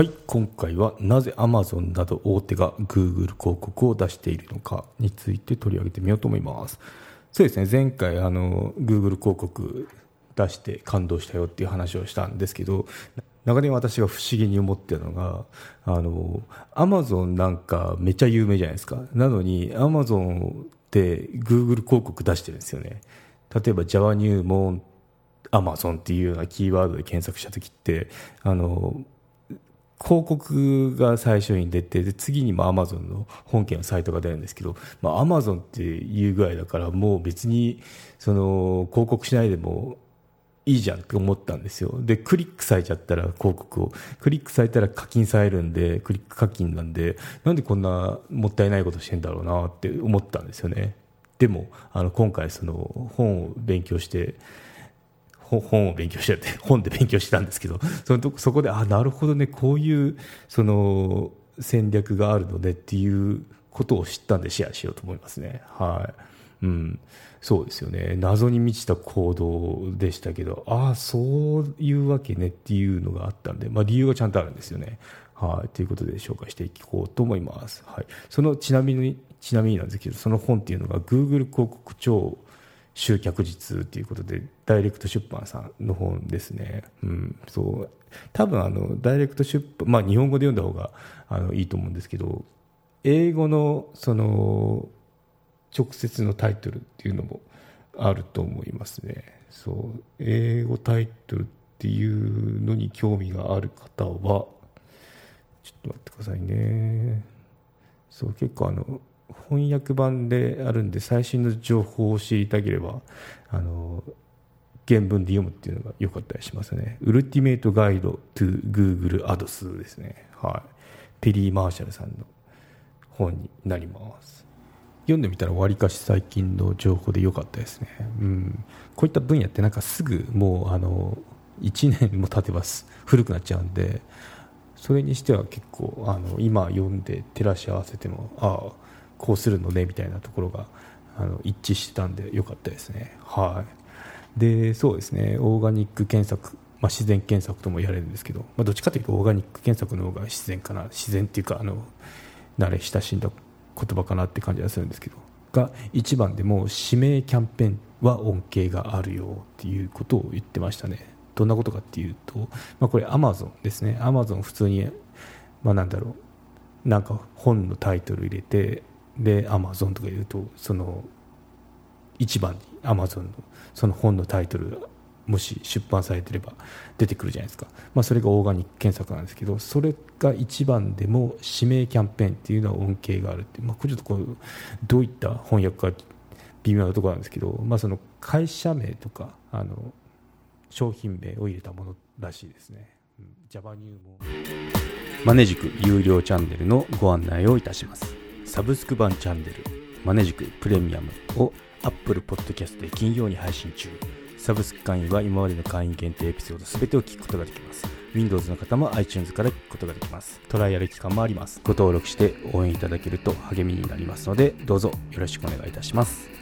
はい今回はなぜ Amazon など大手が Google 広告を出しているのかについて取り上げてみようと思います。そうですね前回あの Google 広告出して感動したよっていう話をしたんですけど長年私が不思議に思ってるのがあの Amazon なんかめっちゃ有名じゃないですか。なのに Amazon って Google 広告出してるんですよね。例えば Java 入門 Amazon っていうようなキーワードで検索した時ってあの広告が最初に出てで次にもアマゾンの本家のサイトが出るんですけど、アマゾンっていうぐらいだからもう別にその広告しないでもいいじゃんって思ったんですよ。でクリックされちゃったら広告を。クリックされたら課金されるんでクリック課金なんでなんでこんなもったいないことしてんだろうなって思ったんですよね。でもあの今回その本を勉強して 本を勉強してて 本で勉強してたんですけどそのとそこであなるほどねこういうその戦略があるのねっていうことを知ったんでシェアしようと思いますね。はい。うん。そうですよね。謎に満ちた行動でしたけどああそういうわけねっていうのがあったんで、まあ、理由がちゃんとあるんですよね。はい。ということで紹介していこうと思います。はい。そのちなみにちなみになんですけどその本っていうのが Google 広告庁集客術ということでダイレクト出版さんの本ですね、うん、そう。多分あのダイレクト出版、まあ、日本語で読んだ方があのいいと思うんですけど英語のその直接のタイトルっていうのもあると思いますね。そう。英語タイトルっていうのに興味がある方はちょっと待ってくださいね。そう結構あの翻訳版であるんで最新の情報を知りたければあの原文で読むっていうのが良かったりしますね。ウルティメイトガイドトゥ Google Ads ですね。はい。ペリー・マーシャルさんの本になります。読んでみたらわりかし最近の情報で良かったですね。うん。こういった分野ってなんかすぐもうあの1年も経てば古くなっちゃうんで、それにしては結構あの今読んで照らし合わせても、ああ、こうするのねみたいなところがあの一致してたんでよかったですね。はい、でそうですねオーガニック検索、まあ、自然検索とも言われるんですけど、まあ、どっちかというとオーガニック検索の方が自然かな自然っていうかあの慣れ親しんだ言葉かなって感じがするんですけどが一番でも指名キャンペーンは恩恵があるよっていうことを言ってましたね。どんなことかっていうと、まあ、これアマゾンですねアマゾン普通に、まあ、なんだろうなんか本のタイトル入れてでアマゾンとか言うとその一番にアマゾンのその本のタイトルもし出版されてれば出てくるじゃないですか、まあ、それがオーガニック検索なんですけどそれが一番でも指名キャンペーンっていうのは恩恵があるって、まあ、これちょっとこうどういった翻訳か微妙なところなんですけど、まあ、その会社名とかあの商品名を入れたものらしいですね。Java 入門マネジク有料チャンネルのご案内をいたします。サブスク版チャンネルマネジクプレミアムを Apple Podcast で金曜に配信中。サブスク会員は今までの会員限定エピソード全てを聞くことができます。Windows の方も iTunes から聞くことができます。トライアル期間もあります。ご登録して応援いただけると励みになりますのでどうぞよろしくお願いいたします。